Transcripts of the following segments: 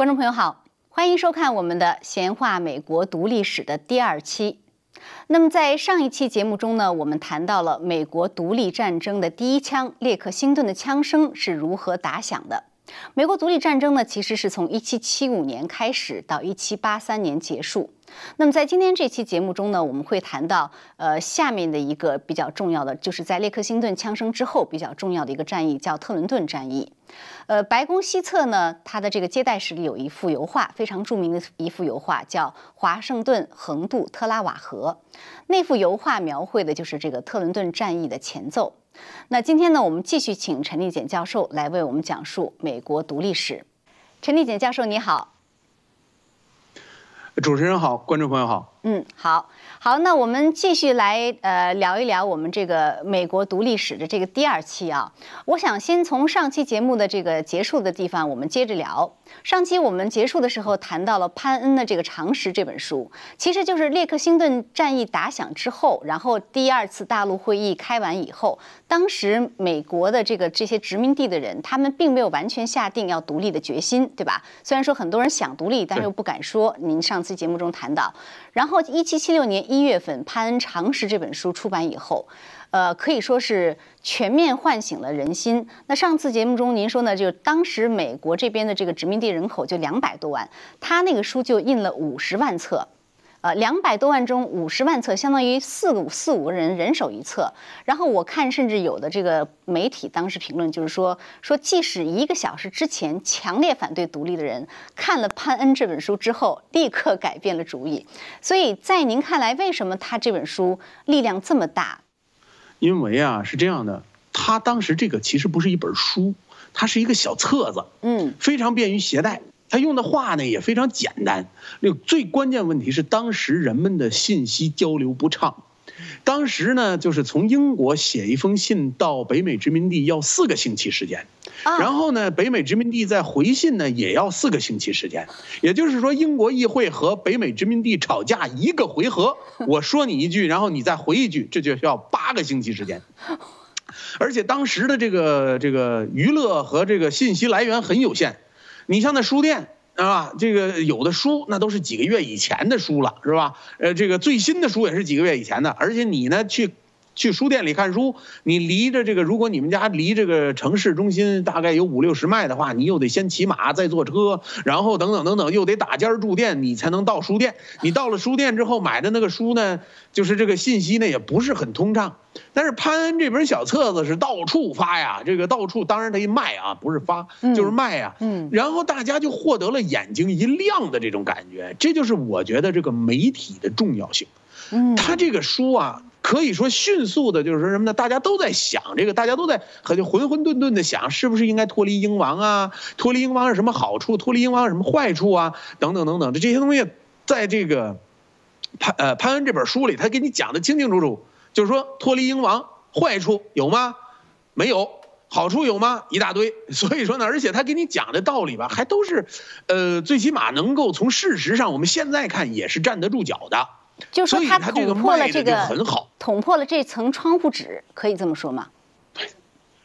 观众朋友好，欢迎收看我们的《闲话美国独立史》的第二期。那么在上一期节目中呢，我们谈到了美国独立战争的第一枪——列克星顿的枪声是如何打响的。美国独立战争呢，其实是从1775年开始到1783年结束。那么在今天这期节目中呢，我们会谈到呃下面的一个比较重要的，就是在列克星顿枪声之后比较重要的一个战役，叫特伦顿战役。呃，白宫西侧呢，它的这个接待室里有一幅油画，非常著名的一幅油画，叫《华盛顿横渡特拉瓦河》。那幅油画描绘的就是这个特伦顿战役的前奏。那今天呢，我们继续请陈立简教授来为我们讲述美国独立史。陈立简教授，你好。主持人好，观众朋友好。嗯，好。好，那我们继续来呃聊一聊我们这个美国独立史的这个第二期啊。我想先从上期节目的这个结束的地方，我们接着聊。上期我们结束的时候谈到了潘恩的这个《常识》这本书，其实就是列克星顿战役打响之后，然后第二次大陆会议开完以后，当时美国的这个这些殖民地的人，他们并没有完全下定要独立的决心，对吧？虽然说很多人想独立，但是又不敢说。您上次节目中谈到，然后一七七六年。一月份，潘恩常识这本书出版以后，呃，可以说是全面唤醒了人心。那上次节目中您说呢，就当时美国这边的这个殖民地人口就两百多万，他那个书就印了五十万册。呃，两百多万中五十万册，相当于四五四五个人人手一册。然后我看，甚至有的这个媒体当时评论就是说，说即使一个小时之前强烈反对独立的人，看了潘恩这本书之后，立刻改变了主意。所以在您看来，为什么他这本书力量这么大？因为啊，是这样的，他当时这个其实不是一本书，它是一个小册子，嗯，非常便于携带。他用的话呢也非常简单，那最关键问题是当时人们的信息交流不畅。当时呢，就是从英国写一封信到北美殖民地要四个星期时间，然后呢，北美殖民地再回信呢也要四个星期时间。也就是说，英国议会和北美殖民地吵架一个回合，我说你一句，然后你再回一句，这就需要八个星期时间。而且当时的这个这个娱乐和这个信息来源很有限。你像那书店啊，这个有的书那都是几个月以前的书了，是吧？呃，这个最新的书也是几个月以前的，而且你呢去。去书店里看书，你离着这个，如果你们家离这个城市中心大概有五六十迈的话，你又得先骑马，再坐车，然后等等等等，又得打尖住店，你才能到书店。你到了书店之后买的那个书呢，就是这个信息呢也不是很通畅。但是潘恩这本小册子是到处发呀，这个到处当然他一卖啊，不是发就是卖呀。嗯，然后大家就获得了眼睛一亮的这种感觉，这就是我觉得这个媒体的重要性。他这个书啊。可以说迅速的，就是说什么呢？大家都在想这个，大家都在很混混沌沌的想，是不是应该脱离英王啊？脱离英王有什么好处？脱离英王有什么坏处啊？等等等等，这这些东西，在这个潘呃潘恩这本书里，他给你讲的清清楚楚。就是说脱离英王坏处有吗？没有，好处有吗？一大堆。所以说呢，而且他给你讲的道理吧，还都是，呃，最起码能够从事实上，我们现在看也是站得住脚的。就说他捅破了这个很好，捅破了这层窗户纸，可以这么说吗？对，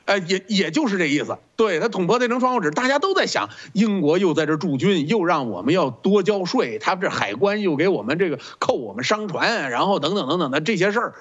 呃，也也就是这意思。对他捅破这层窗户纸，大家都在想，英国又在这驻军，又让我们要多交税，他这海关又给我们这个扣我们商船，然后等等等等的这些事儿，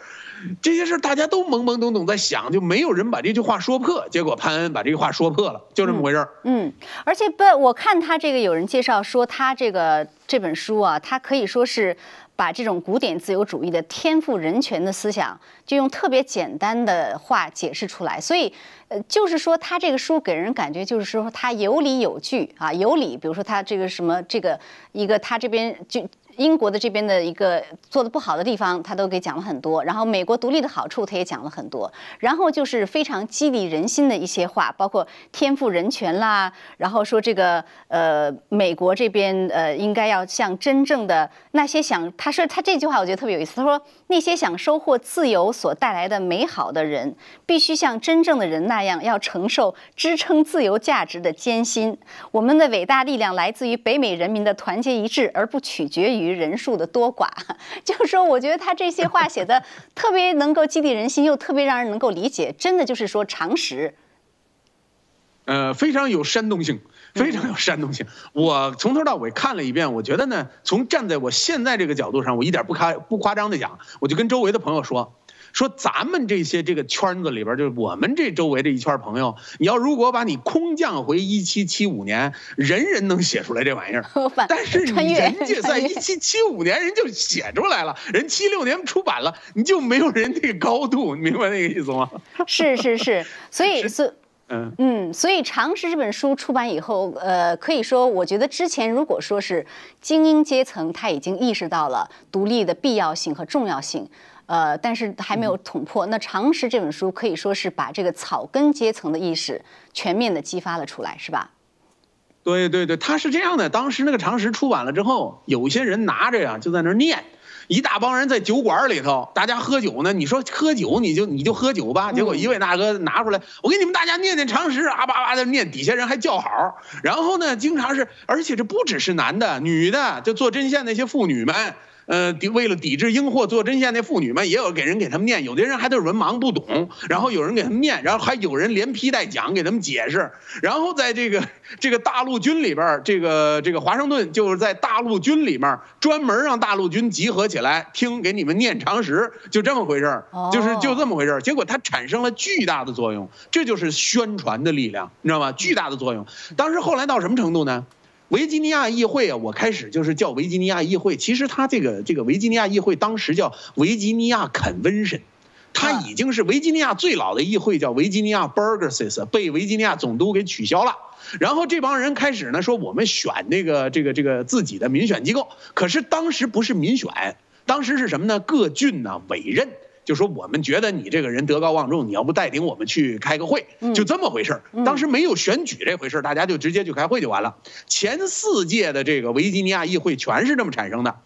这些事儿大家都懵懵懂懂在想，就没有人把这句话说破。结果潘恩把这句话说破了，就这么回事儿。嗯，而且不，我看他这个有人介绍说，他这个这本书啊，他可以说是。把这种古典自由主义的天赋人权的思想，就用特别简单的话解释出来。所以，呃，就是说他这个书给人感觉就是说他有理有据啊，有理。比如说他这个什么这个一个他这边就。英国的这边的一个做的不好的地方，他都给讲了很多。然后美国独立的好处，他也讲了很多。然后就是非常激励人心的一些话，包括天赋人权啦，然后说这个呃美国这边呃应该要像真正的那些想，他说他这句话我觉得特别有意思。他说那些想收获自由所带来的美好的人，必须像真正的人那样，要承受支撑自由价值的艰辛。我们的伟大力量来自于北美人民的团结一致，而不取决于。于人数的多寡，就是说，我觉得他这些话写的特别能够激励人心，又特别让人能够理解，真的就是说常识。呃，非常有煽动性，非常有煽动性。我从头到尾看了一遍，我觉得呢，从站在我现在这个角度上，我一点不夸不夸张的讲，我就跟周围的朋友说。说咱们这些这个圈子里边，就是我们这周围这一圈朋友，你要如果把你空降回一七七五年，人人能写出来这玩意儿。但是你人家在一七七五年人就写出来了，人七六年出版了，你就没有人那个高度，你明白那个意思吗？是是是，所以是嗯嗯，所以《常识》这本书出版以后，呃，可以说，我觉得之前如果说是精英阶层，他已经意识到了独立的必要性和重要性。呃，但是还没有捅破。那《常识》这本书可以说是把这个草根阶层的意识全面的激发了出来，是吧？对对对，他是这样的。当时那个《常识》出版了之后，有些人拿着呀，就在那儿念，一大帮人在酒馆里头，大家喝酒呢。你说喝酒，你就你就喝酒吧。结果一位大哥拿出来，我给你们大家念念《常识》，啊叭叭的念，底下人还叫好。然后呢，经常是，而且这不只是男的，女的，就做针线那些妇女们。呃，抵为了抵制英货做针线那妇女们，也有给人给他们念，有的人还都是文盲不懂，然后有人给他们念，然后还有人连批带讲给他们解释，然后在这个这个大陆军里边，这个这个华盛顿就是在大陆军里面专门让大陆军集合起来听给你们念常识，就这么回事儿，就是就这么回事儿，结果它产生了巨大的作用，这就是宣传的力量，你知道吗？巨大的作用。当时后来到什么程度呢？维吉尼亚议会啊，我开始就是叫维吉尼亚议会，其实它这个这个维吉尼亚议会当时叫维吉尼亚肯温申，它已经是维吉尼亚最老的议会，叫维吉尼亚 Burgesses，被维吉尼亚总督给取消了。然后这帮人开始呢说我们选那个这个这个自己的民选机构，可是当时不是民选，当时是什么呢？各郡呢委任。就说我们觉得你这个人德高望重，你要不带领我们去开个会，就这么回事儿当时没有选举这回事儿大家就直接去开会就完了。前四届的这个维吉尼亚议会全是这么产生的。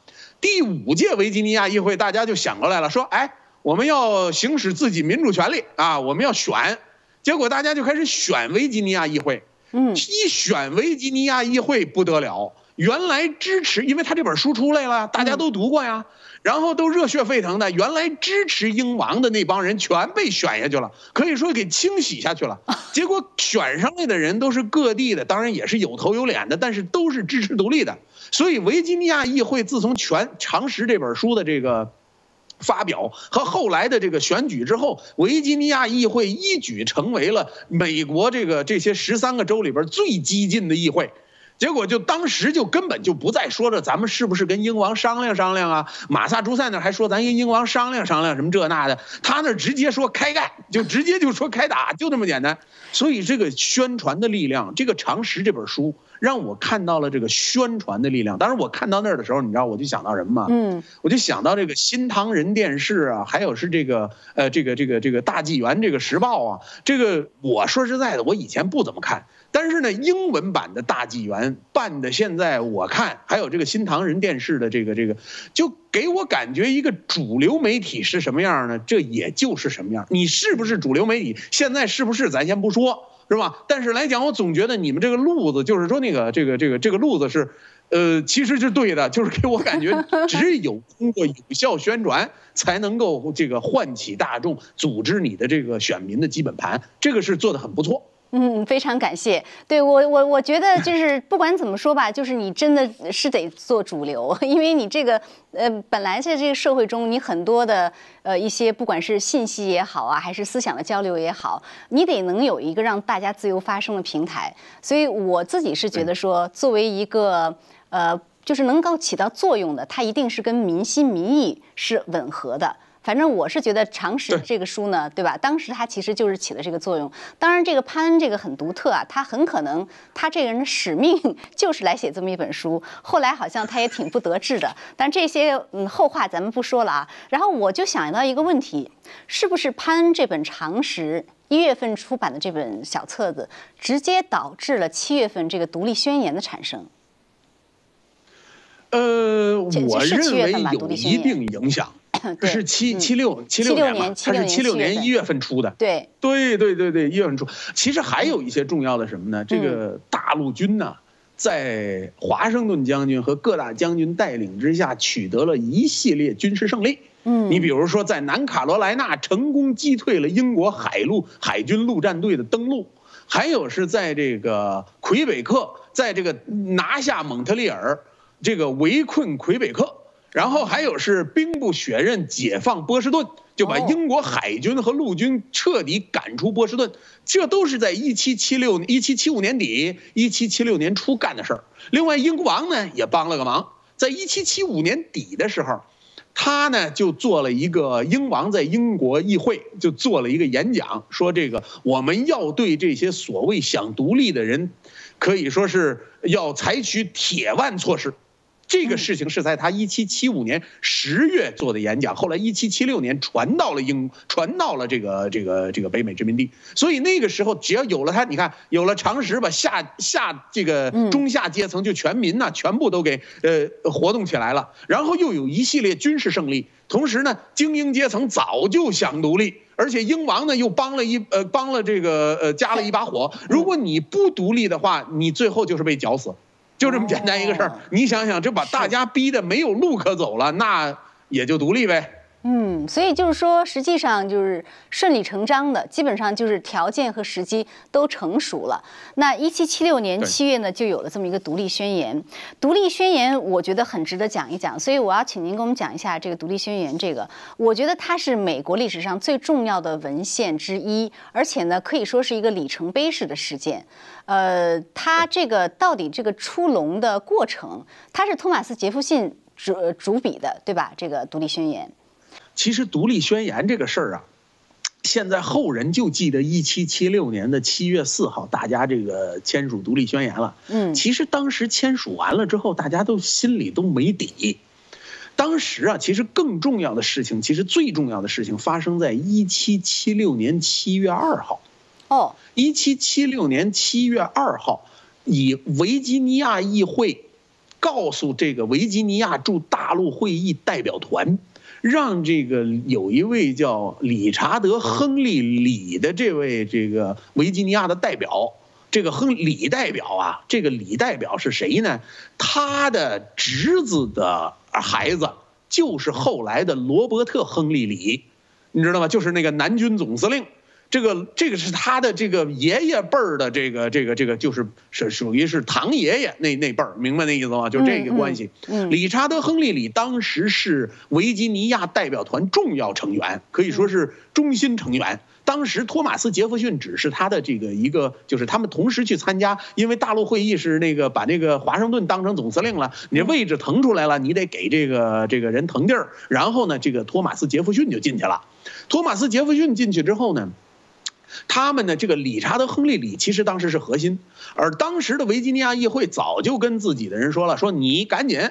第五届维吉尼亚议会，大家就想过来了，说：哎，我们要行使自己民主权利啊，我们要选。结果大家就开始选维吉尼亚议会。嗯，一选维吉尼亚议会不得了。原来支持，因为他这本书出来了，大家都读过呀，然后都热血沸腾的。原来支持英王的那帮人全被选下去了，可以说给清洗下去了。结果选上来的人都是各地的，当然也是有头有脸的，但是都是支持独立的。所以维吉尼亚议会自从《全常识》这本书的这个发表和后来的这个选举之后，维吉尼亚议会一举成为了美国这个这些十三个州里边最激进的议会。结果就当时就根本就不再说着咱们是不是跟英王商量商量啊？马萨诸塞那还说咱跟英王商量商量什么这那的，他那直接说开干，就直接就说开打，就这么简单。所以这个宣传的力量，这个《常识》这本书让我看到了这个宣传的力量。当然我看到那儿的时候，你知道我就想到什么吗？嗯，我就想到这个新唐人电视啊，还有是这个呃这个这个这个大纪元这个时报啊，这个我说实在的，我以前不怎么看。但是呢，英文版的大纪元办的，现在我看还有这个新唐人电视的这个这个，就给我感觉一个主流媒体是什么样呢？这也就是什么样。你是不是主流媒体？现在是不是咱先不说，是吧？但是来讲，我总觉得你们这个路子，就是说那个这个这个这个路子是，呃，其实是对的，就是给我感觉，只有通过有效宣传，才能够这个唤起大众，组织你的这个选民的基本盘，这个是做的很不错。嗯，非常感谢。对我，我我觉得就是不管怎么说吧，就是你真的是得做主流，因为你这个呃，本来在这个社会中，你很多的呃一些不管是信息也好啊，还是思想的交流也好，你得能有一个让大家自由发声的平台。所以我自己是觉得说，作为一个呃，就是能够起到作用的，它一定是跟民心民意是吻合的。反正我是觉得《常识》这个书呢，对吧？当时它其实就是起了这个作用。当然，这个潘恩这个很独特啊，他很可能他这个人的使命 就是来写这么一本书。后来好像他也挺不得志的，但这些嗯后话咱们不说了啊。然后我就想到一个问题，是不是潘恩这本《常识》一月份出版的这本小册子，直接导致了七月份这个独立宣言的产生？呃，我认为有一定影响。是七七六七六年嘛？它是七六年一月份出的。对对对对对，一月份出。其实还有一些重要的什么呢？这个大陆军呢，在华盛顿将军和各大将军带领之下，取得了一系列军事胜利。嗯，你比如说，在南卡罗来纳成功击退了英国海陆海军陆战队的登陆。还有是在这个魁北克，在这个拿下蒙特利尔，这个围困魁北克，然后还有是兵不血刃解放波士顿，就把英国海军和陆军彻底赶出波士顿，这都是在一七七六一七七五年底一七七六年初干的事儿。另外，英国王呢也帮了个忙，在一七七五年底的时候。他呢就做了一个英王在英国议会就做了一个演讲，说这个我们要对这些所谓想独立的人，可以说是要采取铁腕措施。这个事情是在他一七七五年十月做的演讲，后来一七七六年传到了英，传到了这个这个这个北美殖民地。所以那个时候，只要有了他，你看有了常识吧，下下这个中下阶层就全民呐，全部都给呃活动起来了。然后又有一系列军事胜利，同时呢，精英阶层早就想独立，而且英王呢又帮了一呃帮了这个呃加了一把火。如果你不独立的话，你最后就是被绞死。就这么简单一个事儿，你想想，这把大家逼得没有路可走了，那也就独立呗。嗯，所以就是说，实际上就是顺理成章的，基本上就是条件和时机都成熟了。那一七七六年七月呢，就有了这么一个独立宣言。独立宣言，我觉得很值得讲一讲，所以我要请您给我们讲一下这个独立宣言。这个，我觉得它是美国历史上最重要的文献之一，而且呢，可以说是一个里程碑式的事件。呃，它这个到底这个出笼的过程，它是托马斯·杰弗逊主主笔的，对吧？这个独立宣言。其实独立宣言这个事儿啊，现在后人就记得一七七六年的七月四号，大家这个签署独立宣言了。嗯，其实当时签署完了之后，大家都心里都没底。当时啊，其实更重要的事情，其实最重要的事情发生在一七七六年七月二号。哦，一七七六年七月二号，以维吉尼亚议会告诉这个维吉尼亚驻大陆会议代表团。让这个有一位叫理查德·亨利·李的这位这个维吉尼亚的代表，这个亨李代表啊，这个李代表是谁呢？他的侄子的孩子就是后来的罗伯特·亨利·李，你知道吗？就是那个南军总司令。这个这个是他的这个爷爷辈儿的这个这个这个就是是属于是堂爷爷那那辈儿，明白那意思吗？就这个关系。理查德·亨利·里当时是维吉尼亚代表团重要成员，可以说是中心成员。当时托马斯·杰弗逊只是他的这个一个，就是他们同时去参加，因为大陆会议是那个把那个华盛顿当成总司令了，你位置腾出来了，你得给这个这个人腾地儿。然后呢，这个托马斯·杰弗逊就进去了。托马斯·杰弗逊进去之后呢？他们呢？这个理查德·亨利·里其实当时是核心，而当时的维吉尼亚议会早就跟自己的人说了：“说你赶紧，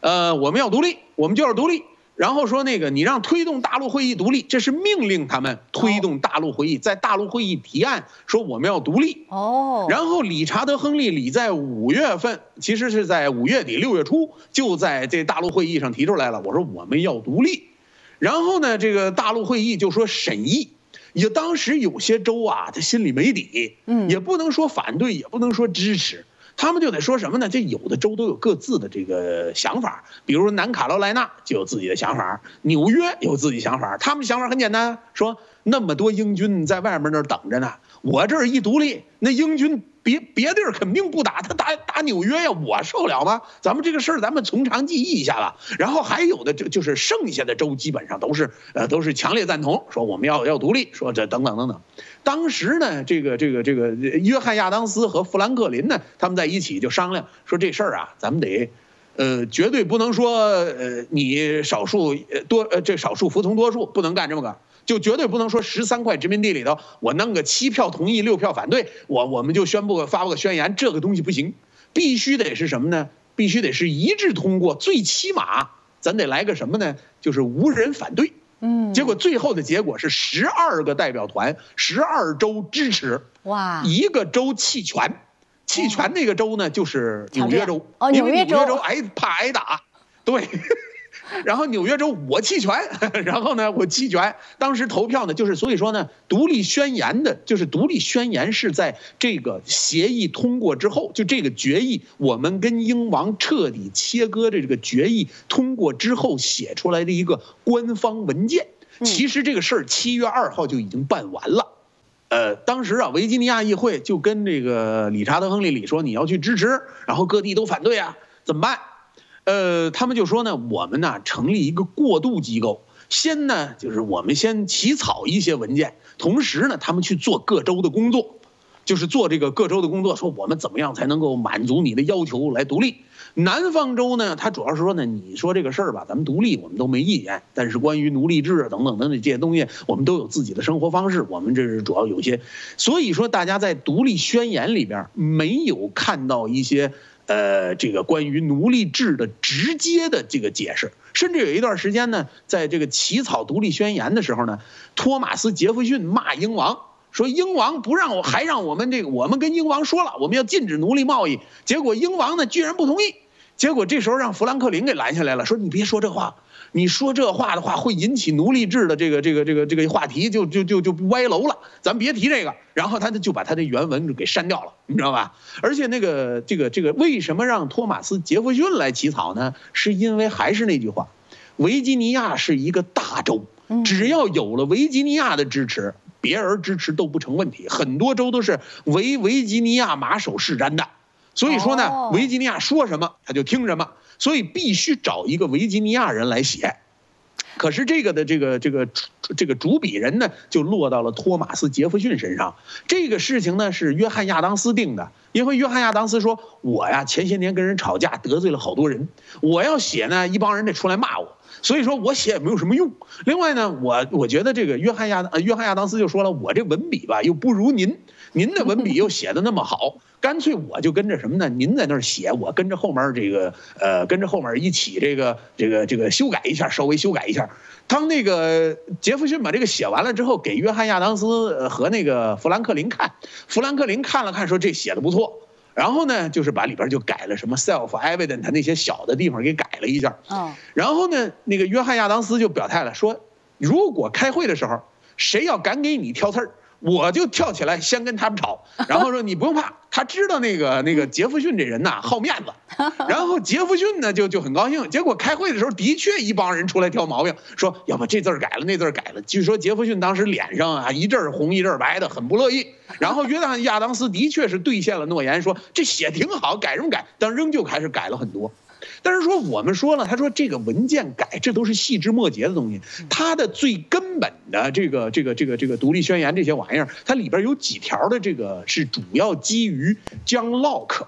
呃，我们要独立，我们就要独立。”然后说那个你让推动大陆会议独立，这是命令他们推动大陆会议，在大陆会议提案说我们要独立。哦。然后理查德·亨利·里在五月份，其实是在五月底六月初，就在这大陆会议上提出来了。我说我们要独立。然后呢，这个大陆会议就说审议。也当时有些州啊，他心里没底，嗯，也不能说反对，也不能说支持，他们就得说什么呢？这有的州都有各自的这个想法，比如南卡罗来纳就有自己的想法，纽约有自己想法，他们想法很简单，说那么多英军在外面那儿等着呢，我这儿一独立，那英军。别别地儿肯定不打，他打打纽约呀，我受了吗？咱们这个事儿，咱们从长计议一下吧。然后还有的就就是剩下的州，基本上都是呃都是强烈赞同，说我们要要独立，说这等等等等。当时呢，这个这个这个约翰亚当斯和富兰克林呢，他们在一起就商量说这事儿啊，咱们得，呃，绝对不能说呃你少数多呃这少数服从多数，不能干这么个。就绝对不能说十三块殖民地里头，我弄个七票同意六票反对，我我们就宣布发布个宣言，这个东西不行，必须得是什么呢？必须得是一致通过，最起码咱得来个什么呢？就是无人反对。嗯。结果最后的结果是十二个代表团，十二州支持。哇。一个州弃权，弃权那个州呢就是纽约州。哦，纽约州挨怕挨打。对。然后纽约州我弃权，然后呢我弃权。当时投票呢，就是所以说呢，独立宣言的，就是独立宣言是在这个协议通过之后，就这个决议，我们跟英王彻底切割的这个决议通过之后写出来的一个官方文件。其实这个事儿七月二号就已经办完了。呃，当时啊，维吉尼亚议会就跟这个理查德·亨利里说，你要去支持，然后各地都反对啊，怎么办？呃，他们就说呢，我们呢成立一个过渡机构，先呢就是我们先起草一些文件，同时呢他们去做各州的工作，就是做这个各州的工作，说我们怎么样才能够满足你的要求来独立。南方州呢，他主要是说呢，你说这个事儿吧，咱们独立我们都没意见，但是关于奴隶制等等等等这些东西，我们都有自己的生活方式，我们这是主要有些，所以说大家在独立宣言里边没有看到一些呃这个关于奴隶制的直接的这个解释，甚至有一段时间呢，在这个起草独立宣言的时候呢，托马斯杰弗逊骂英王。说英王不让我，还让我们这个，我们跟英王说了，我们要禁止奴隶贸易，结果英王呢居然不同意。结果这时候让富兰克林给拦下来了，说你别说这话，你说这话的话会引起奴隶制的这个这个这个这个话题就就就就歪楼了，咱别提这个。然后他就就把他的原文给删掉了，你知道吧？而且那个这个这个为什么让托马斯杰弗逊来起草呢？是因为还是那句话，维吉尼亚是一个大州，只要有了维吉尼亚的支持，别人支持都不成问题。很多州都是维维吉尼亚马首是瞻的。所以说呢，维吉尼亚说什么他就听什么，所以必须找一个维吉尼亚人来写。可是这个的这个这个这个主笔人呢，就落到了托马斯杰弗逊身上。这个事情呢是约翰亚当斯定的，因为约翰亚当斯说：“我呀前些年跟人吵架得罪了好多人，我要写呢一帮人得出来骂我，所以说我写也没有什么用。另外呢，我我觉得这个约翰亚呃约翰亚当斯就说了，我这文笔吧又不如您，您的文笔又写的那么好。”干脆我就跟着什么呢？您在那儿写，我跟着后面这个呃，跟着后面一起这个这个这个修改一下，稍微修改一下。当那个杰弗逊把这个写完了之后，给约翰亚当斯和那个富兰克林看，富兰克林看了看，说这写的不错。然后呢，就是把里边就改了什么 self evident 那些小的地方给改了一下。嗯。然后呢，那个约翰亚当斯就表态了，说如果开会的时候谁要敢给你挑刺儿。我就跳起来先跟他们吵，然后说你不用怕，他知道那个那个杰弗逊这人呐 好面子，然后杰弗逊呢就就很高兴。结果开会的时候的确一帮人出来挑毛病，说要不这字改了那字改了。据说杰弗逊当时脸上啊一阵红一阵白的，很不乐意。然后约翰亚当斯的确是兑现了诺言，说这写挺好，改什么改？但仍旧开始改了很多。但是说我们说了，他说这个文件改，这都是细枝末节的东西。他的最根本的这个这个这个这个独立宣言这些玩意儿，它里边有几条的这个是主要基于江洛克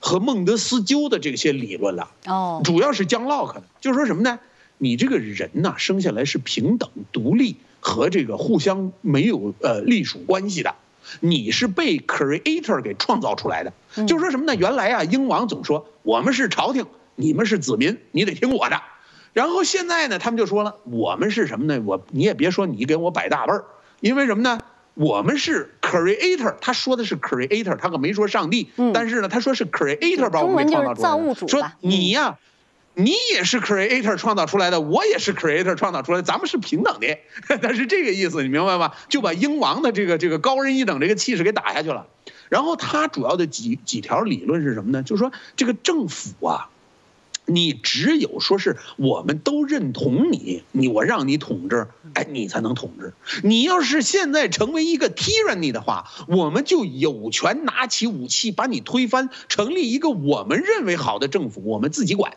和孟德斯鸠的这些理论了。哦，主要是江洛克的，就是说什么呢？你这个人呐，生下来是平等、独立和这个互相没有呃隶属关系的，你是被 creator 给创造出来的。就是说什么呢？原来啊，英王总说我们是朝廷。你们是子民，你得听我的。然后现在呢，他们就说了，我们是什么呢？我你也别说你给我摆大辈儿，因为什么呢？我们是 creator，他说的是 creator，他可没说上帝。但是呢，他说是 creator 把我们创造出来的。说你呀，你也是 creator 创造出来的，我也是 creator 创造出来的，咱们是平等的。他是这个意思，你明白吗？就把英王的这个这个高人一等这个气势给打下去了。然后他主要的几几条理论是什么呢？就是说这个政府啊。你只有说是我们都认同你，你我让你统治，哎，你才能统治。你要是现在成为一个 tyranny 的话，我们就有权拿起武器把你推翻，成立一个我们认为好的政府，我们自己管。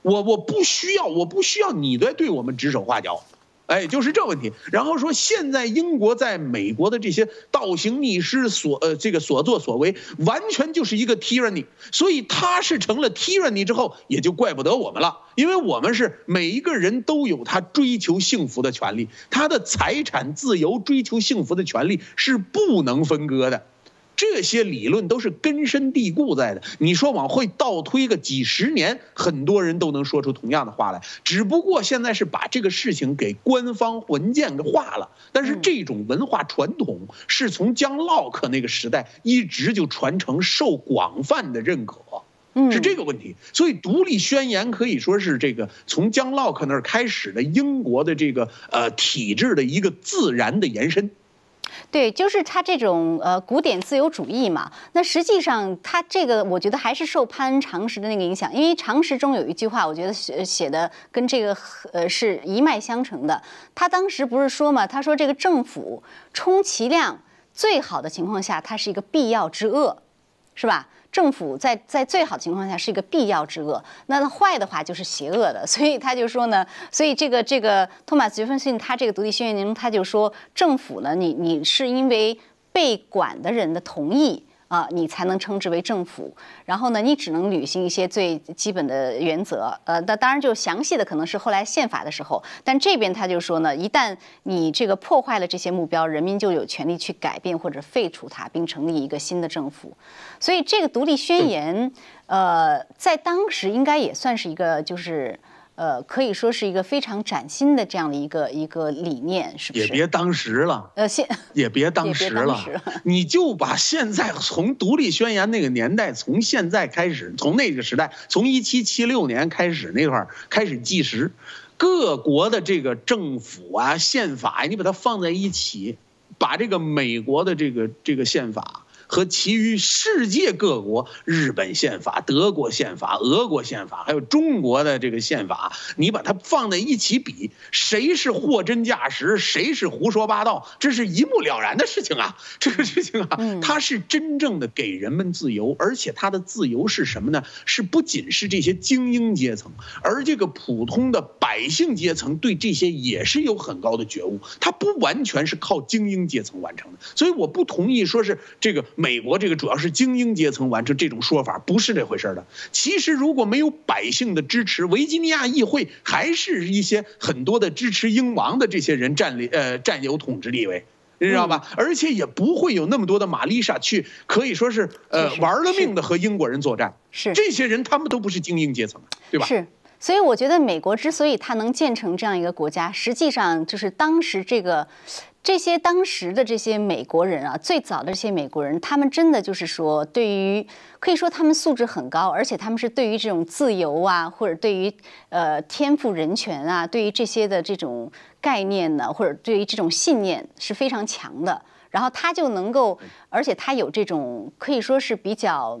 我我不需要，我不需要你来对我们指手画脚。哎，就是这问题。然后说，现在英国在美国的这些倒行逆施所呃这个所作所为，完全就是一个 tyranny。所以他是成了 tyranny 之后，也就怪不得我们了，因为我们是每一个人都有他追求幸福的权利，他的财产自由、追求幸福的权利是不能分割的。这些理论都是根深蒂固在的。你说往会倒推个几十年，很多人都能说出同样的话来。只不过现在是把这个事情给官方文件给化了。但是这种文化传统是从江洛克那个时代一直就传承，受广泛的认可，是这个问题。所以独立宣言可以说是这个从江洛克那儿开始的英国的这个呃体制的一个自然的延伸。对，就是他这种呃古典自由主义嘛。那实际上他这个，我觉得还是受潘恩常识的那个影响。因为常识中有一句话，我觉得写写的跟这个呃是一脉相承的。他当时不是说嘛，他说这个政府充其量最好的情况下，它是一个必要之恶，是吧？政府在在最好的情况下是一个必要之恶，那坏的话就是邪恶的。所以他就说呢，所以这个这个托马斯杰斐逊他这个独立宣言中，他就说政府呢，你你是因为被管的人的同意。啊，你才能称之为政府。然后呢，你只能履行一些最基本的原则。呃，那当然就详细的可能是后来宪法的时候。但这边他就说呢，一旦你这个破坏了这些目标，人民就有权利去改变或者废除它，并成立一个新的政府。所以这个独立宣言，呃，在当时应该也算是一个就是。呃，可以说是一个非常崭新的这样的一个一个理念，是不是？也别当时了，呃，现也别当时了，你就把现在从独立宣言那个年代，从现在开始，从那个时代，从一七七六年开始那块儿开始计时，各国的这个政府啊、宪法呀，你把它放在一起，把这个美国的这个这个宪法。和其余世界各国，日本宪法、德国宪法、俄国宪法，还有中国的这个宪法，你把它放在一起比，谁是货真价实，谁是胡说八道，这是一目了然的事情啊！这个事情啊，它是真正的给人们自由，而且它的自由是什么呢？是不仅是这些精英阶层，而这个普通的百姓阶层对这些也是有很高的觉悟，它不完全是靠精英阶层完成的。所以我不同意说是这个。美国这个主要是精英阶层完成这种说法，不是这回事的。其实如果没有百姓的支持，维吉尼亚议会还是一些很多的支持英王的这些人占领呃占有统治地位，你知道吧？而且也不会有那么多的玛丽莎去可以说是呃玩了命的和英国人作战。是这些人他们都不是精英阶层，对吧？是。所以我觉得美国之所以它能建成这样一个国家，实际上就是当时这个。这些当时的这些美国人啊，最早的这些美国人，他们真的就是说，对于可以说他们素质很高，而且他们是对于这种自由啊，或者对于呃天赋人权啊，对于这些的这种概念呢，或者对于这种信念是非常强的。然后他就能够，而且他有这种可以说是比较。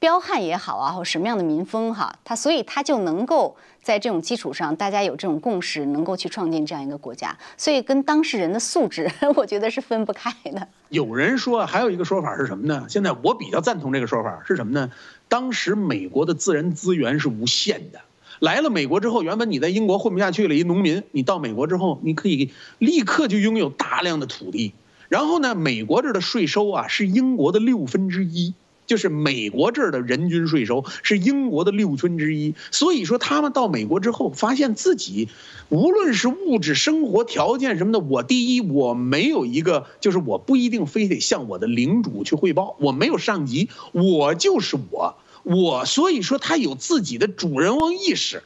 彪悍也好啊，或什么样的民风哈，他所以他就能够在这种基础上，大家有这种共识，能够去创建这样一个国家。所以跟当事人的素质，我觉得是分不开的。有人说还有一个说法是什么呢？现在我比较赞同这个说法是什么呢？当时美国的自然资源是无限的，来了美国之后，原本你在英国混不下去了，一农民，你到美国之后，你可以立刻就拥有大量的土地。然后呢，美国这儿的税收啊是英国的六分之一。就是美国这儿的人均税收是英国的六分之一，所以说他们到美国之后，发现自己无论是物质生活条件什么的，我第一我没有一个，就是我不一定非得向我的领主去汇报，我没有上级，我就是我，我所以说他有自己的主人翁意识。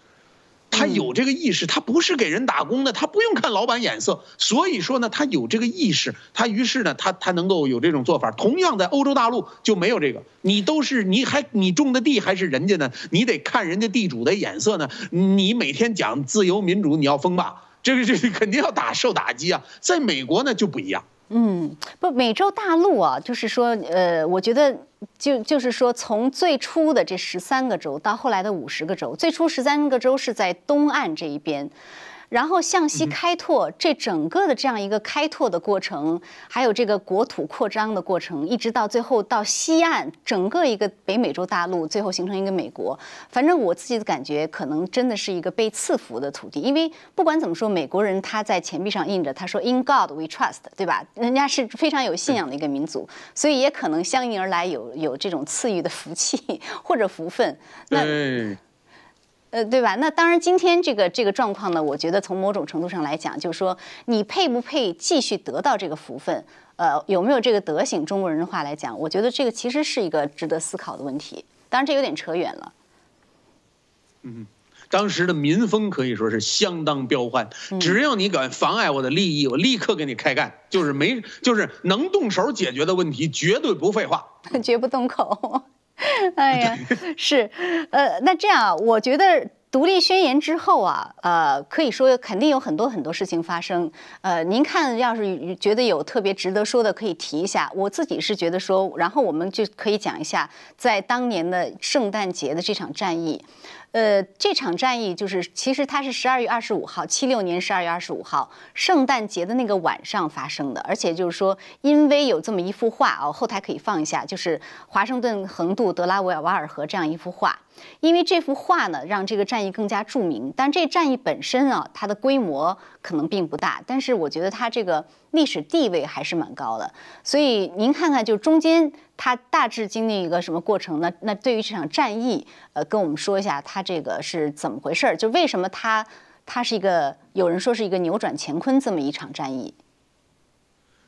他有这个意识，他不是给人打工的，他不用看老板眼色，所以说呢，他有这个意识，他于是呢，他他能够有这种做法。同样在欧洲大陆就没有这个，你都是你还你种的地还是人家呢？你得看人家地主的眼色呢。你每天讲自由民主，你要封吧？这个这个肯定要打受打击啊。在美国呢就不一样。嗯，不，美洲大陆啊，就是说，呃，我觉得就就是说，从最初的这十三个州到后来的五十个州，最初十三个州是在东岸这一边。然后向西开拓，这整个的这样一个开拓的过程，还有这个国土扩张的过程，一直到最后到西岸，整个一个北美洲大陆，最后形成一个美国。反正我自己的感觉，可能真的是一个被赐福的土地，因为不管怎么说，美国人他在钱币上印着，他说 “In God We Trust”，对吧？人家是非常有信仰的一个民族，所以也可能相应而来有有这种赐予的福气或者福分。那。呃，对吧？那当然，今天这个这个状况呢，我觉得从某种程度上来讲，就是说你配不配继续得到这个福分，呃，有没有这个德行？中国人的话来讲，我觉得这个其实是一个值得思考的问题。当然，这有点扯远了。嗯，当时的民风可以说是相当彪悍，只要你敢妨碍我的利益，我立刻给你开干，就是没，就是能动手解决的问题，绝对不废话，绝不动口。哎呀，是，呃，那这样啊，我觉得独立宣言之后啊，呃，可以说肯定有很多很多事情发生。呃，您看，要是觉得有特别值得说的，可以提一下。我自己是觉得说，然后我们就可以讲一下，在当年的圣诞节的这场战役。呃，这场战役就是其实它是十二月二十五号，七六年十二月二十五号，圣诞节的那个晚上发生的。而且就是说，因为有这么一幅画哦，后台可以放一下，就是华盛顿横渡德拉维尔瓦尔河这样一幅画。因为这幅画呢，让这个战役更加著名。但这战役本身啊，它的规模可能并不大，但是我觉得它这个历史地位还是蛮高的。所以您看看，就中间它大致经历一个什么过程呢？那对于这场战役，呃，跟我们说一下它这个是怎么回事儿？就为什么它它是一个有人说是一个扭转乾坤这么一场战役？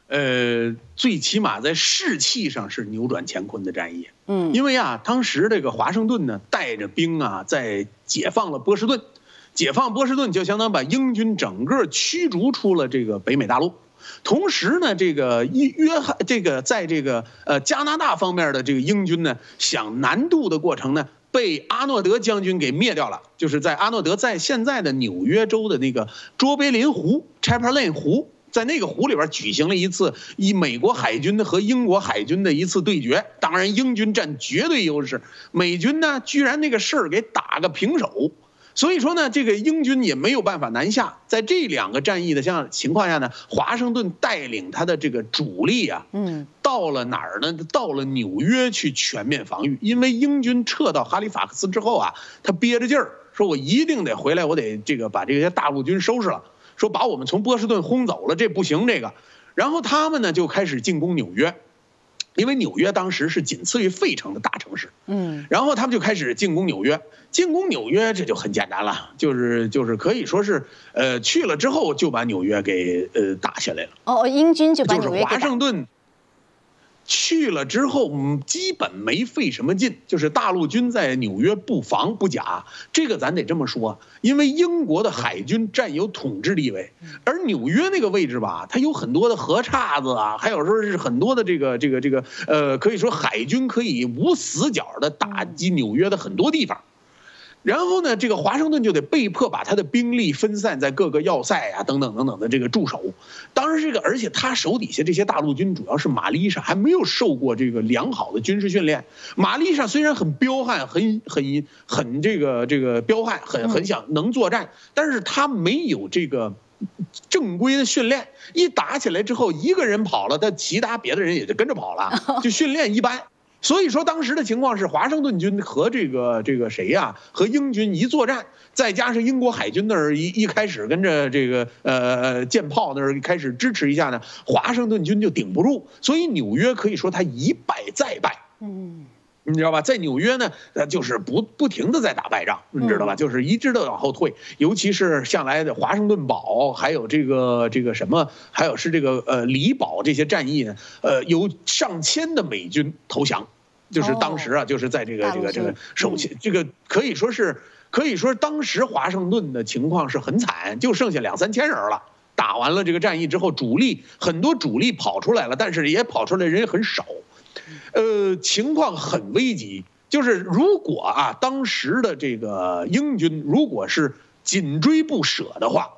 呃，最起码在士气上是扭转乾坤的战役。嗯，因为啊，当时这个华盛顿呢，带着兵啊，在解放了波士顿，解放波士顿就相当把英军整个驱逐出了这个北美大陆。同时呢，这个约翰，这个在这个呃加拿大方面的这个英军呢，想南渡的过程呢，被阿诺德将军给灭掉了。就是在阿诺德在现在的纽约州的那个卓别林湖 （Chaplain 湖）。在那个湖里边举行了一次以美国海军和英国海军的一次对决，当然英军占绝对优势，美军呢居然那个事儿给打个平手，所以说呢这个英军也没有办法南下。在这两个战役的像情况下呢，华盛顿带领他的这个主力啊，嗯，到了哪儿呢？到了纽约去全面防御，因为英军撤到哈利法克斯之后啊，他憋着劲儿说，我一定得回来，我得这个把这些大陆军收拾了。说把我们从波士顿轰走了，这不行。这个，然后他们呢就开始进攻纽约，因为纽约当时是仅次于费城的大城市。嗯，然后他们就开始进攻纽约。进攻纽约这就很简单了，就是就是可以说是，呃，去了之后就把纽约给呃打下来了。哦，英军就把纽约华盛顿。去了之后，嗯，基本没费什么劲，就是大陆军在纽约布防不假，这个咱得这么说，因为英国的海军占有统治地位，而纽约那个位置吧，它有很多的河岔子啊，还有说是很多的这个这个这个，呃，可以说海军可以无死角的打击纽约的很多地方。然后呢，这个华盛顿就得被迫把他的兵力分散在各个要塞啊，等等等等的这个驻守。当时这个，而且他手底下这些大陆军主要是玛丽莎，还没有受过这个良好的军事训练。玛丽莎虽然很彪悍，很很很这个这个彪悍，很很想能作战，但是他没有这个正规的训练。一打起来之后，一个人跑了，他其他别的人也就跟着跑了，就训练一般。所以说，当时的情况是，华盛顿军和这个这个谁呀，和英军一作战，再加上英国海军那儿一一开始跟着这个呃舰炮那儿开始支持一下呢，华盛顿军就顶不住，所以纽约可以说他一败再败。嗯，你知道吧？在纽约呢，呃，就是不不停的在打败仗，你知道吧？就是一直的往后退，尤其是向来的华盛顿堡，还有这个这个什么，还有是这个呃里堡这些战役呢，呃，有上千的美军投降。就是当时啊，就是在这个这个这个首先，这个可以说是可以说当时华盛顿的情况是很惨，就剩下两三千人了。打完了这个战役之后，主力很多主力跑出来了，但是也跑出来人也很少，呃，情况很危急。就是如果啊，当时的这个英军如果是紧追不舍的话，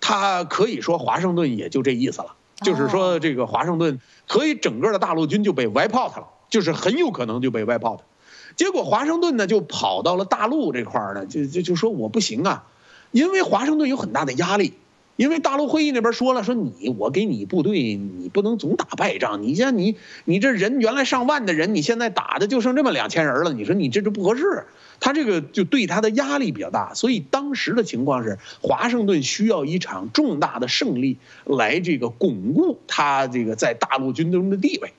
他可以说华盛顿也就这意思了，就是说这个华盛顿可以整个的大陆军就被 wipe out 了。就是很有可能就被外炮的，结果华盛顿呢就跑到了大陆这块儿呢，就就就说我不行啊，因为华盛顿有很大的压力，因为大陆会议那边说了，说你我给你部队，你不能总打败仗，你像你你这人原来上万的人，你现在打的就剩这么两千人了，你说你这就不合适，他这个就对他的压力比较大，所以当时的情况是华盛顿需要一场重大的胜利来这个巩固他这个在大陆军中的地位。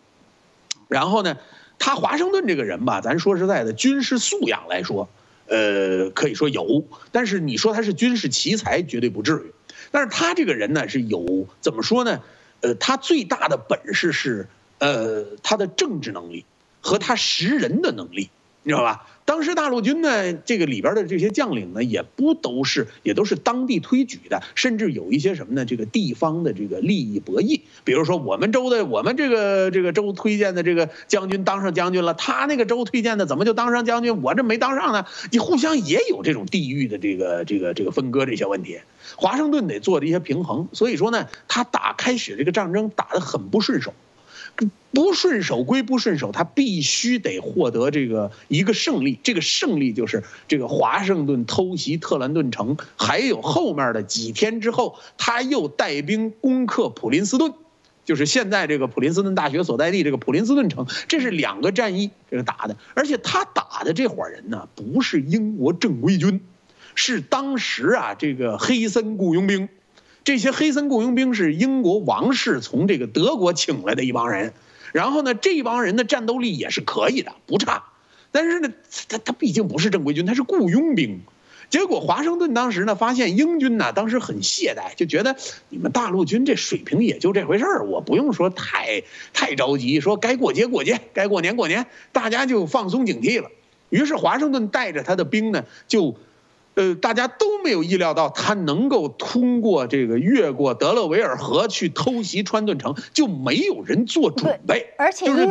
然后呢，他华盛顿这个人吧，咱说实在的，军事素养来说，呃，可以说有，但是你说他是军事奇才，绝对不至于。但是他这个人呢，是有怎么说呢？呃，他最大的本事是，呃，他的政治能力和他识人的能力，你知道吧？当时大陆军呢，这个里边的这些将领呢，也不都是，也都是当地推举的，甚至有一些什么呢？这个地方的这个利益博弈，比如说我们州的，我们这个这个州推荐的这个将军当上将军了，他那个州推荐的怎么就当上将军，我这没当上呢？你互相也有这种地域的这个这个这个分割这些问题，华盛顿得做这些平衡，所以说呢，他打开始这个战争打得很不顺手。不顺手归不顺手，他必须得获得这个一个胜利。这个胜利就是这个华盛顿偷袭特兰顿城，还有后面的几天之后，他又带兵攻克普林斯顿，就是现在这个普林斯顿大学所在地这个普林斯顿城。这是两个战役这个打的，而且他打的这伙人呢，不是英国正规军，是当时啊这个黑森雇佣兵。这些黑森雇佣兵是英国王室从这个德国请来的一帮人。然后呢，这帮人的战斗力也是可以的，不差。但是呢，他他毕竟不是正规军，他是雇佣兵。结果华盛顿当时呢，发现英军呢当时很懈怠，就觉得你们大陆军这水平也就这回事儿，我不用说太太着急，说该过节过节，该过年过年，大家就放松警惕了。于是华盛顿带着他的兵呢，就。呃，大家都没有意料到他能够通过这个越过德勒维尔河去偷袭川顿城，就没有人做准备。而且因为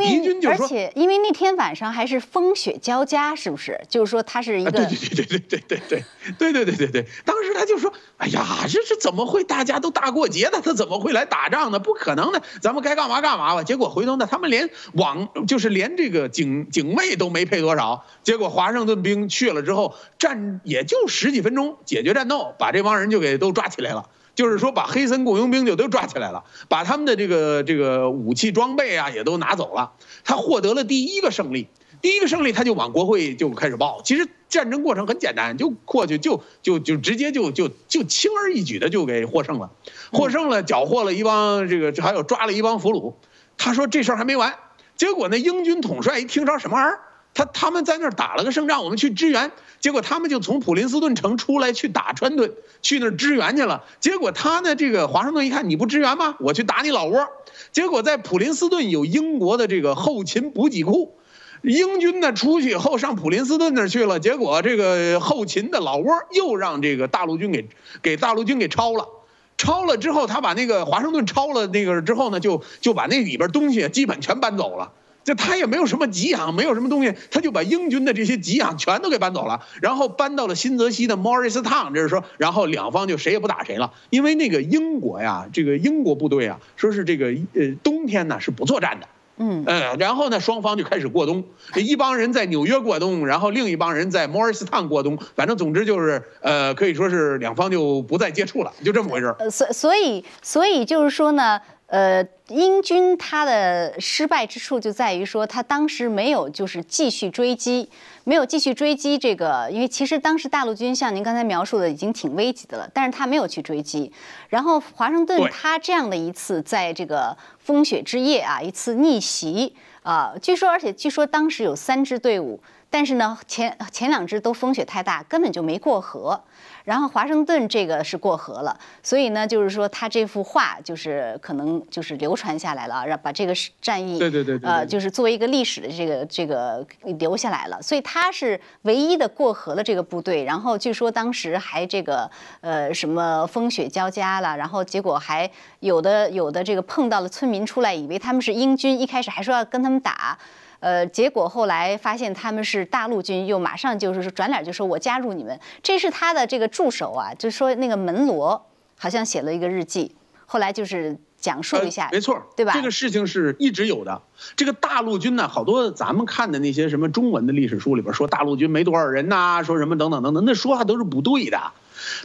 而且因为那天晚上还是风雪交加，是不是？就是说他是一个对对对对对对对对对对对对对。当时他就说：“哎呀，这是怎么会？大家都大过节的，他怎么会来打仗呢？不可能的，咱们该干嘛干嘛吧。”结果回头呢，他们连网就是连这个警警卫都没配多少。结果华盛顿兵去了之后，战也就。十几分钟解决战斗，把这帮人就给都抓起来了。就是说，把黑森雇佣兵就都抓起来了，把他们的这个这个武器装备啊也都拿走了。他获得了第一个胜利，第一个胜利他就往国会就开始报。其实战争过程很简单，就过去就就就直接就就就轻而易举的就给获胜了，获胜了，缴获了一帮这个还有抓了一帮俘虏。他说这事儿还没完，结果那英军统帅一听着什么玩意儿？他他们在那儿打了个胜仗，我们去支援，结果他们就从普林斯顿城出来去打川顿，去那儿支援去了。结果他呢，这个华盛顿一看你不支援吗？我去打你老窝。结果在普林斯顿有英国的这个后勤补给库，英军呢出去以后上普林斯顿那儿去了，结果这个后勤的老窝又让这个大陆军给给大陆军给抄了，抄了之后他把那个华盛顿抄了那个之后呢，就就把那里边东西基本全搬走了。就他也没有什么给养，没有什么东西，他就把英军的这些给养全都给搬走了，然后搬到了新泽西的 Morristown，这是说，然后两方就谁也不打谁了，因为那个英国呀，这个英国部队啊，说是这个呃冬天呢是不作战的，嗯，呃，然后呢双方就开始过冬，一帮人在纽约过冬，然后另一帮人在 Morristown 过冬，反正总之就是呃可以说是两方就不再接触了，就这么回事。呃，所所以所以就是说呢。呃，英军他的失败之处就在于说，他当时没有就是继续追击，没有继续追击这个，因为其实当时大陆军像您刚才描述的已经挺危急的了，但是他没有去追击。然后华盛顿他这样的一次在这个风雪之夜啊，一次逆袭啊，据说而且据说当时有三支队伍，但是呢前前两支都风雪太大，根本就没过河。然后华盛顿这个是过河了，所以呢，就是说他这幅画就是可能就是流传下来了，让把这个战役，对对对，呃，就是作为一个历史的这个这个留下来了。所以他是唯一的过河的这个部队。然后据说当时还这个呃什么风雪交加了，然后结果还有的有的这个碰到了村民出来，以为他们是英军，一开始还说要跟他们打。呃，结果后来发现他们是大陆军，又马上就是说转脸就说我加入你们。这是他的这个助手啊，就说那个门罗好像写了一个日记，后来就是讲述一下，没错，对吧？这个事情是一直有的。这个大陆军呢，好多咱们看的那些什么中文的历史书里边说大陆军没多少人呐，说什么等等等等，那说话都是不对的。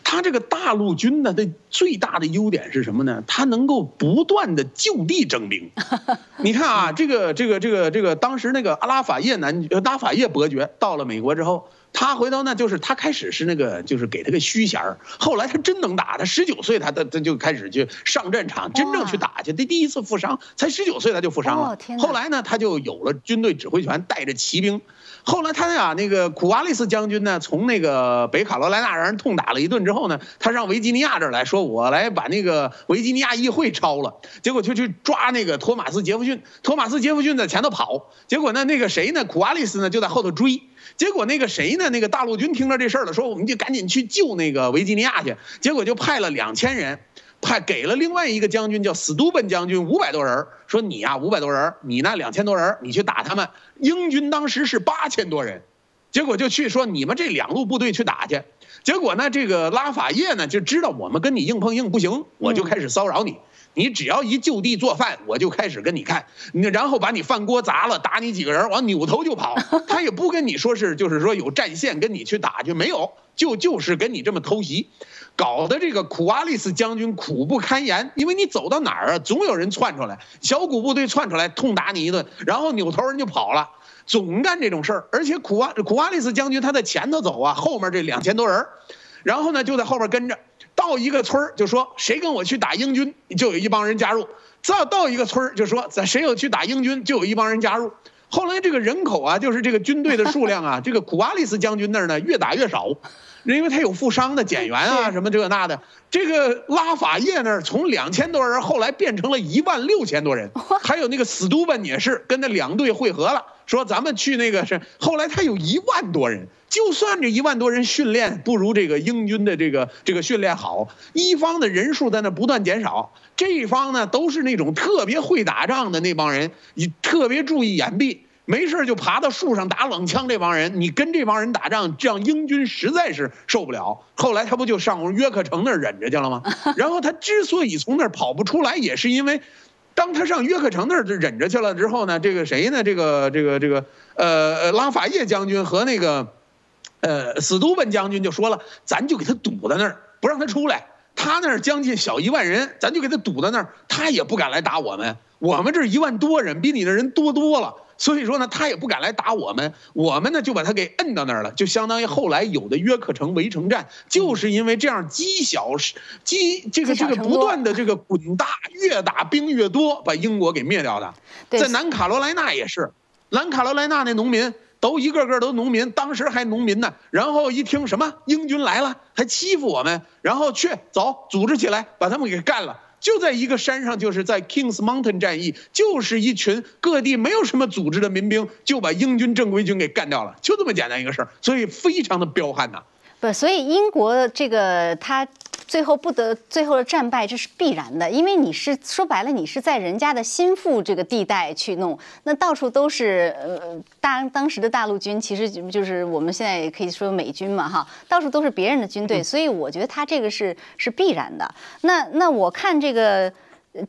他这个大陆军呢，的最大的优点是什么呢？他能够不断的就地征兵。你看啊，这个这个这个这个，当时那个阿拉法叶男呃拉法叶伯爵到了美国之后，他回头呢，就是他开始是那个就是给他个虚衔儿，后来他真能打，他十九岁他他他就开始去上战场，真正去打去。他第一次负伤，才十九岁他就负伤了。后来呢，他就有了军队指挥权，带着骑兵。后来他俩那个苦瓦利斯将军呢，从那个北卡罗来纳让人痛打了一顿之后呢，他上维吉尼亚这儿来说，我来把那个维吉尼亚议会抄了，结果就去抓那个托马斯杰弗逊，托马斯杰弗逊在前头跑，结果呢那个谁呢，苦瓦利斯呢就在后头追，结果那个谁呢，那个大陆军听到这事儿了，说我们就赶紧去救那个维吉尼亚去，结果就派了两千人。派给了另外一个将军叫斯图本将军五百多人，说你呀五百多人，你那两千多人，你去打他们。英军当时是八千多人，结果就去说你们这两路部队去打去。结果呢，这个拉法叶呢就知道我们跟你硬碰硬不行，我就开始骚扰你。你只要一就地做饭，我就开始跟你看，你然后把你饭锅砸了，打你几个人，完扭头就跑。他也不跟你说是，就是说有战线跟你去打去，没有，就就是跟你这么偷袭，搞得这个苦阿利斯将军苦不堪言。因为你走到哪儿啊，总有人窜出来，小股部队窜出来，痛打你一顿，然后扭头人就跑了，总干这种事儿。而且苦阿苦阿利斯将军他在前头走啊，后面这两千多人，然后呢就在后边跟着。到一个村儿就说谁跟我去打英军，就有一帮人加入；再到一个村儿就说咱谁有去打英军，就有一帮人加入。后来这个人口啊，就是这个军队的数量啊，这个苦阿利斯将军那儿呢越打越少，因为他有负伤的减员啊什么这个那的。这个拉法叶那儿从两千多人后来变成了一万六千多人，还有那个史都本也是跟那两队汇合了，说咱们去那个是。后来他有一万多人。就算这一万多人训练不如这个英军的这个这个训练好，一方的人数在那不断减少，这一方呢都是那种特别会打仗的那帮人，你特别注意掩蔽，没事就爬到树上打冷枪。这帮人，你跟这帮人打仗，这样英军实在是受不了。后来他不就上约克城那儿忍着去了吗？然后他之所以从那儿跑不出来，也是因为，当他上约克城那儿忍着去了之后呢，这个谁呢？这个这个这个呃拉法叶将军和那个。呃，史都本将军就说了，咱就给他堵在那儿，不让他出来。他那儿将近小一万人，咱就给他堵在那儿，他也不敢来打我们。我们这一万多人，比你那人多多了。所以说呢，他也不敢来打我们。我们呢就把他给摁到那儿了，就相当于后来有的约克城围城战，就是因为这样积小积这个这个不断的这个滚大，越打兵越多，把英国给灭掉的。在南卡罗来纳也是，南卡罗来纳那农民。都一个个都农民，当时还农民呢。然后一听什么英军来了，还欺负我们，然后去走，组织起来把他们给干了。就在一个山上，就是在 Kings Mountain 战役，就是一群各地没有什么组织的民兵，就把英军正规军给干掉了，就这么简单一个事儿。所以非常的彪悍呐。不，所以英国这个他。最后不得最后的战败，这是必然的，因为你是说白了，你是在人家的心腹这个地带去弄，那到处都是呃大当时的大陆军，其实就是我们现在也可以说美军嘛哈，到处都是别人的军队，所以我觉得他这个是是必然的。那那我看这个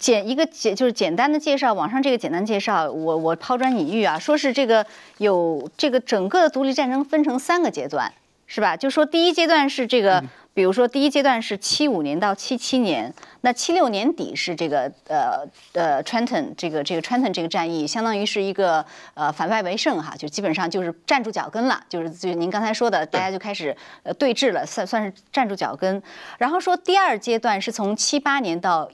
简一个简就是简单的介绍，网上这个简单介绍，我我抛砖引玉啊，说是这个有这个整个独立战争分成三个阶段，是吧？就说第一阶段是这个。比如说，第一阶段是七五年到七七年，那七六年底是这个呃呃 Trenton 这个这个 Trenton 这个战役，相当于是一个呃反败为胜哈，就基本上就是站住脚跟了，就是就您刚才说的，大家就开始呃对峙了，算算是站住脚跟。然后说第二阶段是从七八年到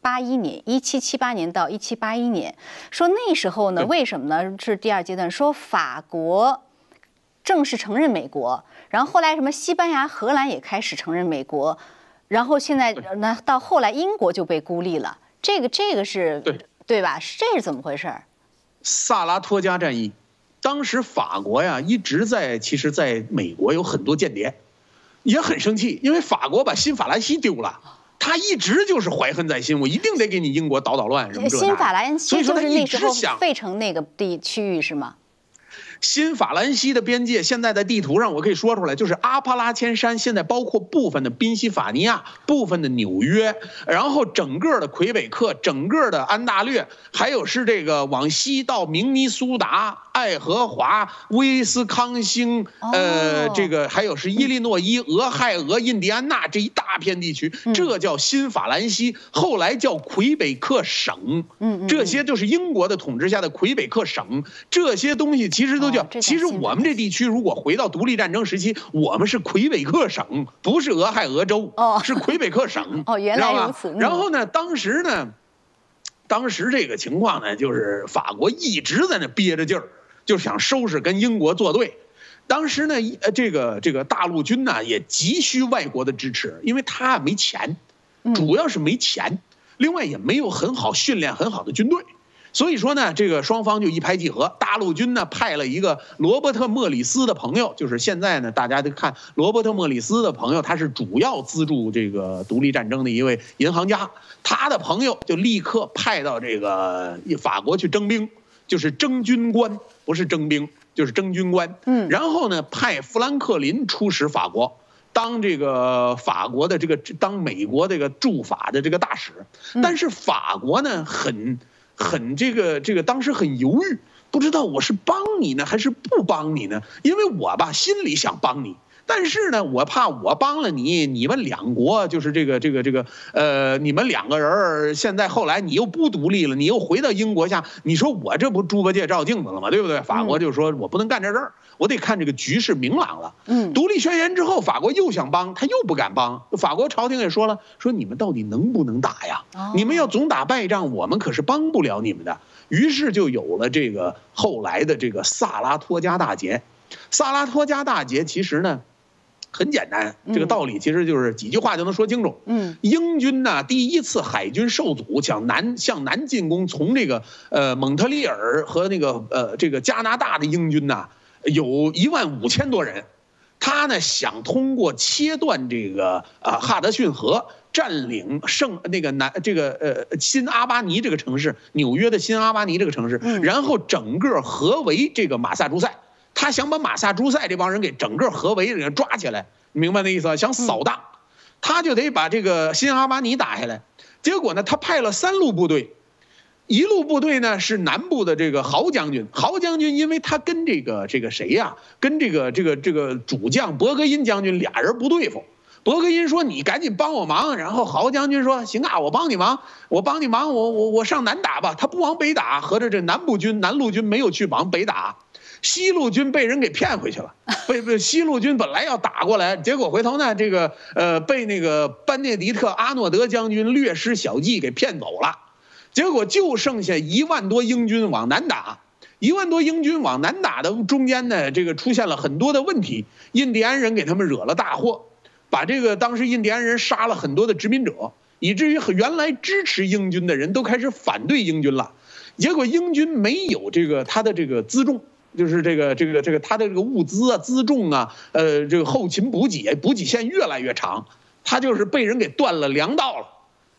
八一年，一七七八年到一七八一年，说那时候呢，为什么呢？是第二阶段，说法国正式承认美国。然后后来什么西班牙、荷兰也开始承认美国，然后现在那到后来英国就被孤立了。这个这个是对对吧？这是怎么回事？萨拉托加战役，当时法国呀一直在，其实在美国有很多间谍，也很生气，因为法国把新法兰西丢了，他一直就是怀恨在心，我一定得给你英国捣捣乱什么新法兰西就是那时候想费城那个地区域是吗？新法兰西的边界现在在地图上，我可以说出来，就是阿帕拉千山，现在包括部分的宾夕法尼亚、部分的纽约，然后整个的魁北克、整个的安大略，还有是这个往西到明尼苏达、爱荷华、威斯康星，呃，这个还有是伊利诺伊、俄亥俄、印第安纳这一大片地区，这叫新法兰西，后来叫魁北克省，嗯这些就是英国的统治下的魁北克省，这些东西其实都。其实我们这地区如果回到独立战争时期，我们是魁北克省，不是俄亥俄州，是魁北克省。哦，原来如此。然后呢，当时呢，当时这个情况呢，就是法国一直在那憋着劲儿，就想收拾跟英国作对。当时呢，呃，这个这个大陆军呢也急需外国的支持，因为他没钱，主要是没钱，另外也没有很好训练很好的军队。所以说呢，这个双方就一拍即合。大陆军呢派了一个罗伯特·莫里斯的朋友，就是现在呢，大家都看罗伯特·莫里斯的朋友，他是主要资助这个独立战争的一位银行家。他的朋友就立刻派到这个法国去征兵，就是征军官，不是征兵，就是征军官。嗯，然后呢，派富兰克林出使法国。当这个法国的这个当美国这个驻法的这个大使，但是法国呢很很这个这个当时很犹豫，不知道我是帮你呢还是不帮你呢？因为我吧心里想帮你。但是呢，我怕我帮了你，你们两国就是这个这个这个，呃，你们两个人现在后来你又不独立了，你又回到英国下，你说我这不猪八戒照镜子了吗？对不对？法国就说我不能干这事儿，我得看这个局势明朗了。嗯，独立宣言之后，法国又想帮，他又不敢帮。法国朝廷也说了，说你们到底能不能打呀？你们要总打败仗，我们可是帮不了你们的。于是就有了这个后来的这个萨拉托加大捷。萨拉托加大捷其实呢。很简单，这个道理其实就是几句话就能说清楚。嗯，英军呢第一次海军受阻，向南向南进攻，从这个呃蒙特利尔和那个呃这个加拿大的英军呢，有一万五千多人，他呢想通过切断这个啊哈德逊河，占领圣那个南这个呃新阿巴尼这个城市，纽约的新阿巴尼这个城市，然后整个合围这个马萨诸塞。他想把马萨诸塞这帮人给整个合围，给抓起来，明白那意思吧？想扫荡，他就得把这个新阿巴尼打下来。结果呢，他派了三路部队，一路部队呢是南部的这个豪将军。豪将军因为他跟这个这个谁呀，跟这个这个这个主将伯格因将军俩人不对付。伯格因说：“你赶紧帮我忙。”然后豪将军说：“行啊，我帮你忙，我帮你忙，我我我上南打吧。”他不往北打，合着这南部军南路军没有去往北打。西路军被人给骗回去了，被被西路军本来要打过来，结果回头呢，这个呃被那个班涅迪特阿诺德将军略施小计给骗走了，结果就剩下一万多英军往南打，一万多英军往南打的中间呢，这个出现了很多的问题，印第安人给他们惹了大祸，把这个当时印第安人杀了很多的殖民者，以至于原来支持英军的人都开始反对英军了，结果英军没有这个他的这个辎重。就是这个这个这个他的这个物资啊辎重啊，呃，这个后勤补给补给线越来越长，他就是被人给断了粮道了，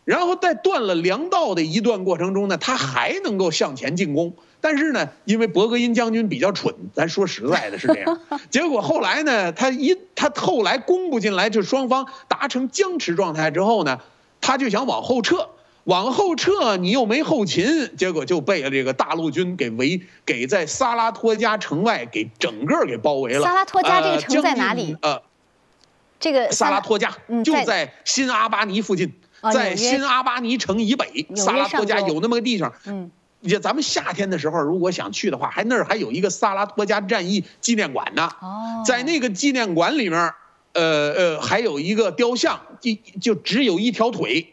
然后在断了粮道的一段过程中呢，他还能够向前进攻，但是呢，因为伯格因将军比较蠢，咱说实在的是这样，结果后来呢，他一他后来攻不进来，就双方达成僵持状态之后呢，他就想往后撤。往后撤，你又没后勤，结果就被这个大陆军给围，给在萨拉托加城外给整个给包围了。萨拉托加这个城在哪里？呃，这个萨拉托加就在新阿巴尼附近，在新阿巴尼城以北。萨拉托加有那么个地方。嗯，也咱们夏天的时候如果想去的话，还那儿还有一个萨拉托加战役纪念馆呢。哦，在那个纪念馆里面，呃呃，还有一个雕像，就就只有一条腿。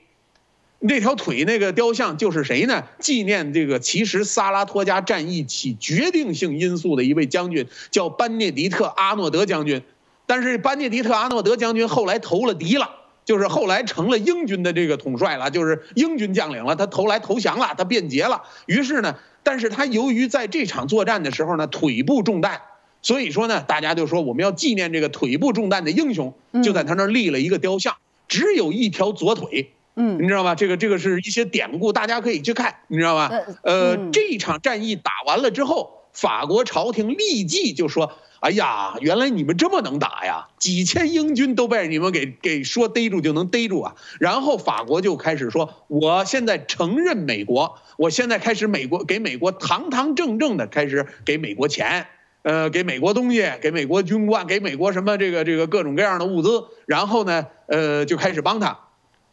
那条腿那个雕像就是谁呢？纪念这个其实萨拉托加战役起决定性因素的一位将军，叫班涅迪特阿诺德将军。但是班涅迪特阿诺德将军后来投了敌了，就是后来成了英军的这个统帅了，就是英军将领了。他投来投降了，他变节了。于是呢，但是他由于在这场作战的时候呢，腿部中弹，所以说呢，大家就说我们要纪念这个腿部中弹的英雄，就在他那儿立了一个雕像，只有一条左腿。嗯，你知道吗？这个这个是一些典故，大家可以去看，你知道吗？呃，这一场战役打完了之后，法国朝廷立即就说：“哎呀，原来你们这么能打呀！几千英军都被你们给给说逮住就能逮住啊！”然后法国就开始说：“我现在承认美国，我现在开始美国给美国堂堂正正的开始给美国钱，呃，给美国东西，给美国军官，给美国什么这个这个各种各样的物资，然后呢，呃，就开始帮他。”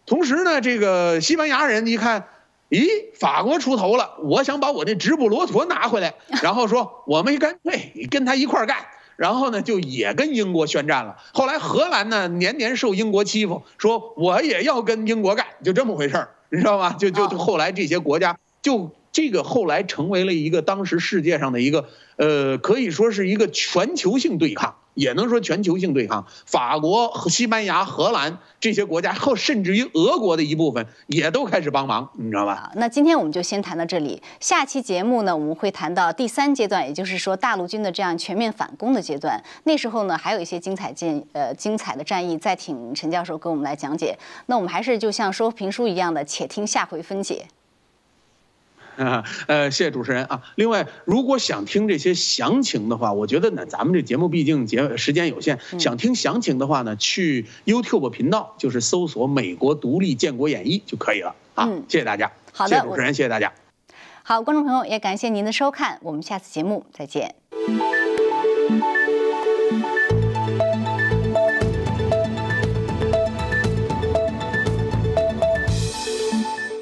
同时呢，这个西班牙人一看，咦，法国出头了，我想把我那直布罗陀拿回来，然后说我们干脆跟他一块干，然后呢就也跟英国宣战了。后来荷兰呢年年受英国欺负，说我也要跟英国干，就这么回事儿，你知道吗？就就后来这些国家就这个后来成为了一个当时世界上的一个呃，可以说是一个全球性对抗。也能说全球性对抗，法国西班牙、荷兰这些国家，后甚至于俄国的一部分也都开始帮忙，你知道吧？那今天我们就先谈到这里，下期节目呢，我们会谈到第三阶段，也就是说大陆军的这样全面反攻的阶段。那时候呢，还有一些精彩战呃精彩的战役，再请陈教授给我们来讲解。那我们还是就像说评书一样的，且听下回分解。呃，谢谢主持人啊。另外，如果想听这些详情的话，我觉得呢，咱们这节目毕竟节时间有限，想听详情的话呢，去 YouTube 频道就是搜索“美国独立建国演义”就可以了啊。谢谢大家。好的，主持人，谢谢大家。好，观众朋友也感谢您的收看，我们下次节目再见。